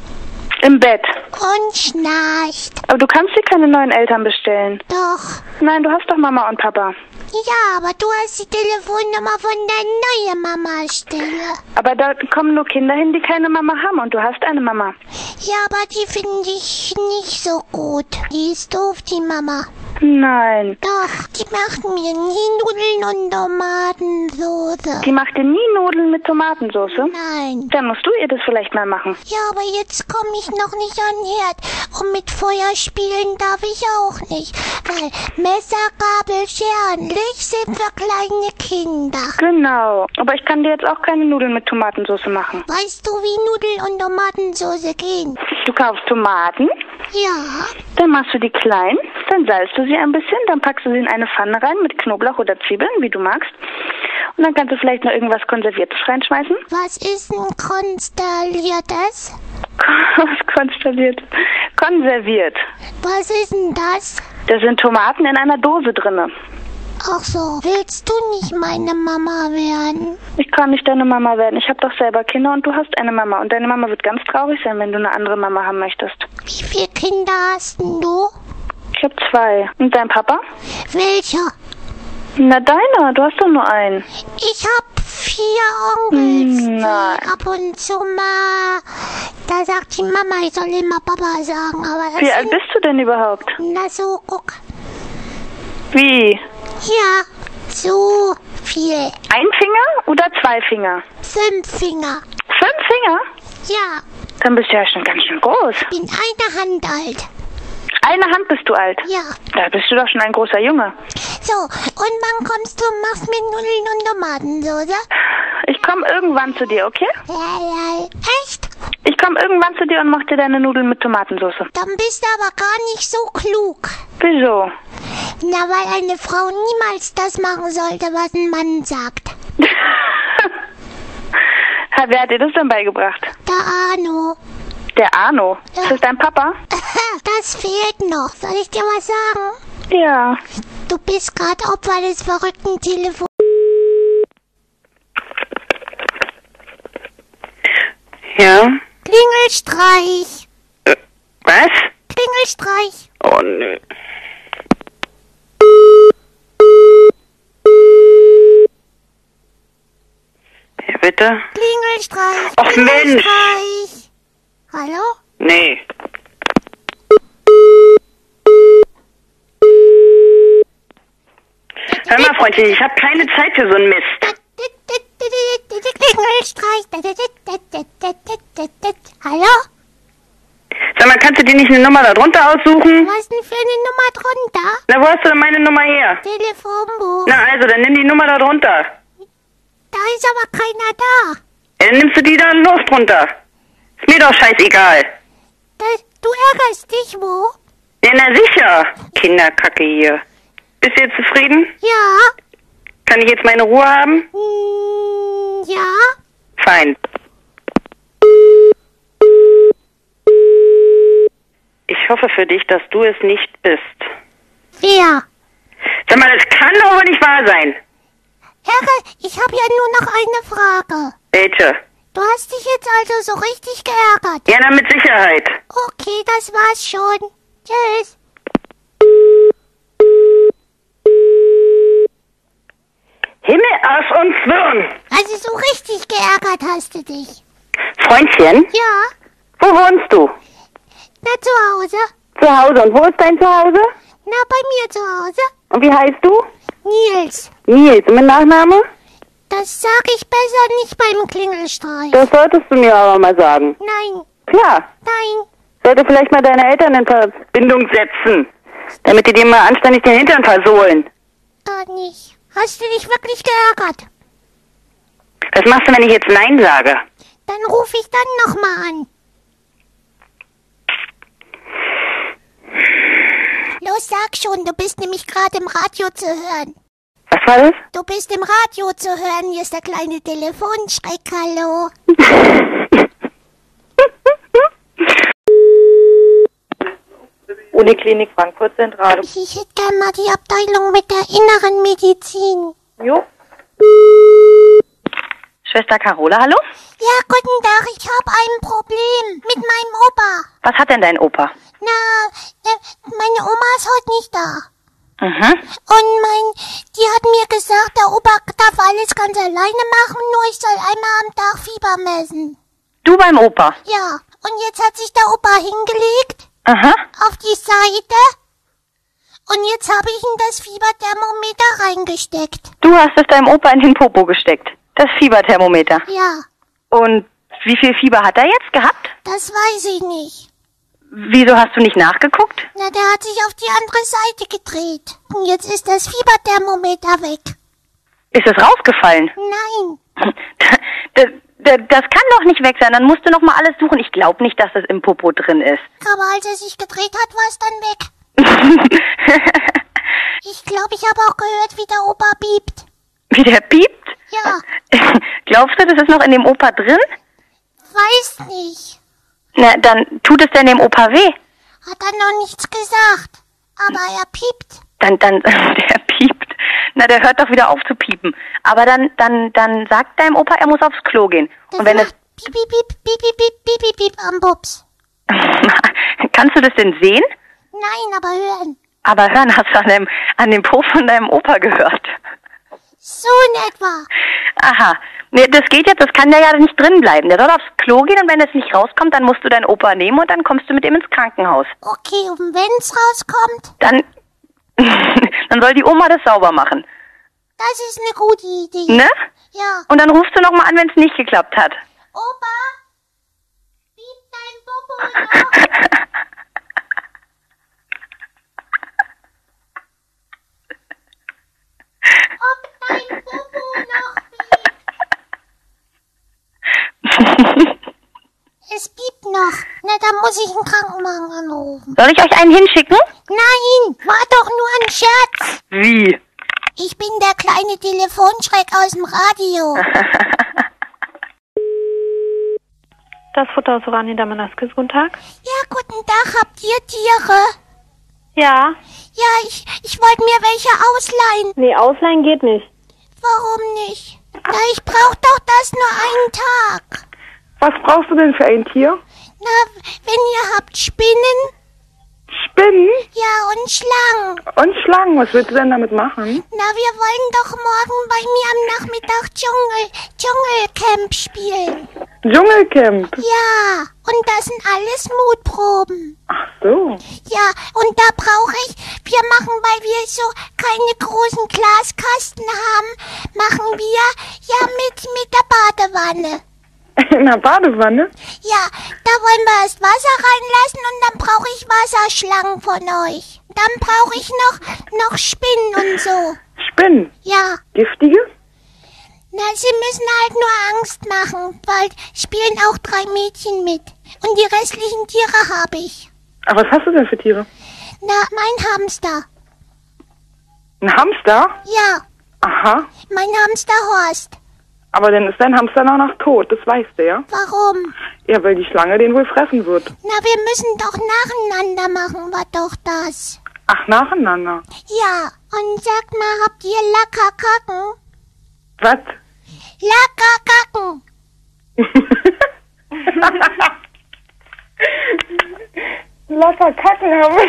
Im Bett. und schnarcht. Aber du kannst dir keine neuen Eltern bestellen. Doch. Nein, du hast doch Mama und Papa. Ja, aber du hast die Telefonnummer von der neuen Mama-Stelle. Aber da kommen nur Kinder hin, die keine Mama haben und du hast eine Mama. Ja, aber die finde ich nicht so gut. Die ist doof, die Mama. Nein. Doch, die macht mir nie Nudeln und Tomatensoße. Die macht dir nie Nudeln mit Tomatensauce? Nein. Dann musst du ihr das vielleicht mal machen. Ja, aber jetzt komme ich noch nicht an den Herd. Und mit Feuer spielen darf ich auch nicht. Weil Messer, Gabel, Scheren, Licht sind für kleine Kinder. Genau. Aber ich kann dir jetzt auch keine Nudeln mit Tomatensauce machen. Weißt du, wie Nudeln und Tomatensoße gehen? Du kaufst Tomaten, Ja. Dann machst du die klein, dann salzt du sie ein bisschen, dann packst du sie in eine Pfanne rein mit Knoblauch oder Zwiebeln, wie du magst. Und dann kannst du vielleicht noch irgendwas Konserviertes reinschmeißen. Was ist ein konstelliertes? Was konstelliert? Konserviert. Was ist denn das? Da sind Tomaten in einer Dose drinne. Ach so, willst du nicht meine Mama werden? Ich kann nicht deine Mama werden. Ich habe doch selber Kinder und du hast eine Mama. Und deine Mama wird ganz traurig sein, wenn du eine andere Mama haben möchtest. Wie viele Kinder hast denn du? Ich habe zwei. Und dein Papa? Welcher? Na deiner, du hast doch nur einen. Ich hab vier Onkels. Hm, nein. ab und zu mal. Da sagt die Mama, ich soll immer Papa sagen. Aber Wie alt bist du denn überhaupt? Na so, guck. Wie? Ja, so viel. Ein Finger oder zwei Finger? Fünf Finger. Fünf Finger? Ja, Dann bist du ja schon ganz schön groß. bin eine Hand alt. Eine Hand bist du alt. Ja. Da bist du doch schon ein großer Junge. So, und wann kommst du und machst mir Nudeln und Tomatensoße? Ich komme irgendwann zu dir, okay? Ja, ja. Echt? Ich komme irgendwann zu dir und mach dir deine Nudeln mit Tomatensauce. Dann bist du aber gar nicht so klug. Wieso? Na, weil eine Frau niemals das machen sollte, was ein Mann sagt. Wer hat dir das denn beigebracht? Der Arno. Der Arno. Ist das dein Papa? Das fehlt noch. Soll ich dir was sagen? Ja. Du bist gerade Opfer des verrückten Telefons. Ja? Klingelstreich. Was? Klingelstreich. Oh, nö. Ja, bitte? Klingelstreich. Och, Mensch. Hallo? Nee. Hör mal, Freundchen, ich habe keine Zeit für so einen Mist. Hallo? Sag mal, kannst du dir nicht eine Nummer da drunter aussuchen? Was denn für eine Nummer drunter? Na, wo hast du denn meine Nummer her? Telefonbuch. Na, also, dann nimm die Nummer da drunter. Da ist aber keiner da. Ja, dann nimmst du die da los drunter. Ist mir doch scheißegal. Das, du ärgerst dich wo? Ja, na sicher. Kinderkacke hier. Bist du jetzt zufrieden? Ja. Kann ich jetzt meine Ruhe haben? Mm, ja. Fein. Ich hoffe für dich, dass du es nicht bist. Wer? Sag mal, das kann doch wohl nicht wahr sein. Herr, ich habe ja nur noch eine Frage. Welche? Du hast dich jetzt also so richtig geärgert. Ja, na mit Sicherheit. Okay, das war's schon. Tschüss. Himmel, Arsch und Zwirn. Also so richtig geärgert hast du dich. Freundchen, Ja, wo wohnst du? na zu Hause. Zu Hause. Und wo ist dein Zuhause? Na, bei mir zu Hause. Und wie heißt du? Nils, Nils. Und mit Nachname? das sag ich besser nicht beim Klingelstreich. Das solltest du mir aber mal sagen. Nein, Klar. nein. Sollte vielleicht mal deine Eltern in Verbindung setzen. Damit die dir mal anständig den Hintern versohlen. Gar nicht. Hast du dich wirklich geärgert? Was machst du, wenn ich jetzt Nein sage? Dann ruf ich dann nochmal an. Los, sag schon, du bist nämlich gerade im Radio zu hören. Was war das? Du bist im Radio zu hören. Hier ist der kleine Telefonschreck. Hallo. Uniklinik Frankfurt Zentrale. Ich hätte gern mal die Abteilung mit der inneren Medizin. Jo. Schwester Carola, hallo? Ja, guten Tag. Ich habe ein Problem mit meinem Opa. Was hat denn dein Opa? Na, äh, meine Oma ist heute nicht da. Mhm. Und mein, die hat mir gesagt, der Opa darf alles ganz alleine machen, nur ich soll einmal am Tag Fieber messen. Du beim Opa? Ja, und jetzt hat sich der Opa hingelegt Aha. auf die Seite. Und jetzt habe ich ihm das Fieberthermometer reingesteckt. Du hast es deinem Opa in den Popo gesteckt. Das Fieberthermometer. Ja, Und wie viel Fieber hat er jetzt gehabt? das weiß ich nicht. Wieso hast du nicht nachgeguckt? Na, der hat sich auf die andere Seite gedreht. Und jetzt ist das Fieberthermometer weg. Ist es rausgefallen? Nein. Das, das, kann doch nicht weg sein. Dann musst du noch mal alles suchen. Ich glaube nicht, dass das im Popo drin ist. Aber als er sich gedreht hat, war es dann weg. Ich glaube, ich habe auch gehört, wie der Opa piept. Wie der piept? Ja, Glaubst du, das ist noch in dem Opa drin? weiß nicht. Na, dann tut es denn dem Opa weh. Hat er noch nichts gesagt. Aber er piept. Dann, dann, der piept. Na, der hört doch wieder auf zu piepen. Aber dann, dann, dann sagt deinem Opa, er muss aufs Klo gehen. Und wenn es, Piep, piep, piep, piep, piep, piep, piep, piep, piep am Bubs. kannst du das denn sehen? Nein, aber hören. Aber hören hast du an dem, an dem Po von deinem Opa gehört. So in etwa. Aha. Nee, das geht jetzt, das kann der ja nicht drin bleiben. Der soll aufs Klo gehen und wenn es nicht rauskommt, dann musst du deinen Opa nehmen und dann kommst du mit ihm ins Krankenhaus. Okay, und wenn's rauskommt? Dann, dann soll die Oma das sauber machen. Das ist eine gute Idee. Ne? Ja. Und dann rufst du nochmal an, wenn es nicht geklappt hat. Opa, piep dein Popo noch. Ob dein Popo noch piept. Es piept noch. Na, da muss ich einen Krankenwagen anrufen. Soll ich euch einen hinschicken? Nein, war doch nur ein Scherz. Wie? Ich bin der kleine Telefonschreck aus dem Radio. Das Futterhaus Oranje der Manaskis, guten Tag. Ja, guten Tag, habt ihr Tiere? Ja. Ja, ich, ich wollte mir welche ausleihen. Nee, ausleihen geht nicht. Warum nicht? Na, ich brauch doch das nur einen Tag. Was brauchst du denn für ein Tier? Na, wenn ihr habt Spinnen, Spinnen ja, und Schlangen. und Schlangen. Was willst du denn damit machen? Na, wir wollen doch morgen bei mir am Nachmittag Dschungel, Dschungelcamp spielen. Dschungelcamp. Ja, und das sind alles Mutproben. Ach so. Ja, und da brauche ich, wir machen, weil wir so keine großen Glaskasten haben, machen wir ja mit, mit der Badewanne. In der Badewanne? Ja, da wollen wir erst Wasser reinlassen und dann brauche ich Wasserschlangen von euch. Dann brauche ich noch, noch Spinnen und so. Spinnen. Ja, Giftige? na, sie müssen halt nur Angst machen, weil spielen auch drei Mädchen mit. Und die restlichen Tiere habe ich. Aber was hast du denn für Tiere? Na, mein Hamster. Ein Hamster? Ja, Aha. mein Hamster Horst. Aber dann ist dein Hamster danach tot, das weißt du, ja? Warum? Ja, weil die Schlange den wohl fressen wird. Na, wir müssen doch nacheinander machen, war doch das. Ach, nacheinander. Ja, und sag mal, habt ihr Lacker kacken? Was? Lacker kacken. Lacker kacken haben wir.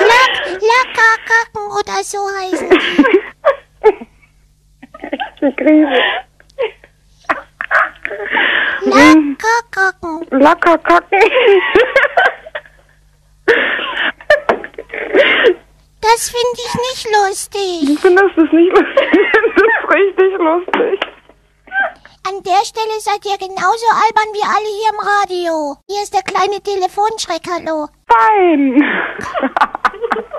Lack, Lacker kacken oder so heißen die. Die Krise. Lacker kacken. Lacker kacken. Das finde ich nicht lustig. Du findest es nicht lustig, das ist richtig lustig. An der Stelle seid ihr genauso albern wie alle hier im Radio. Hier ist der kleine Telefonschreck, hallo. Fein.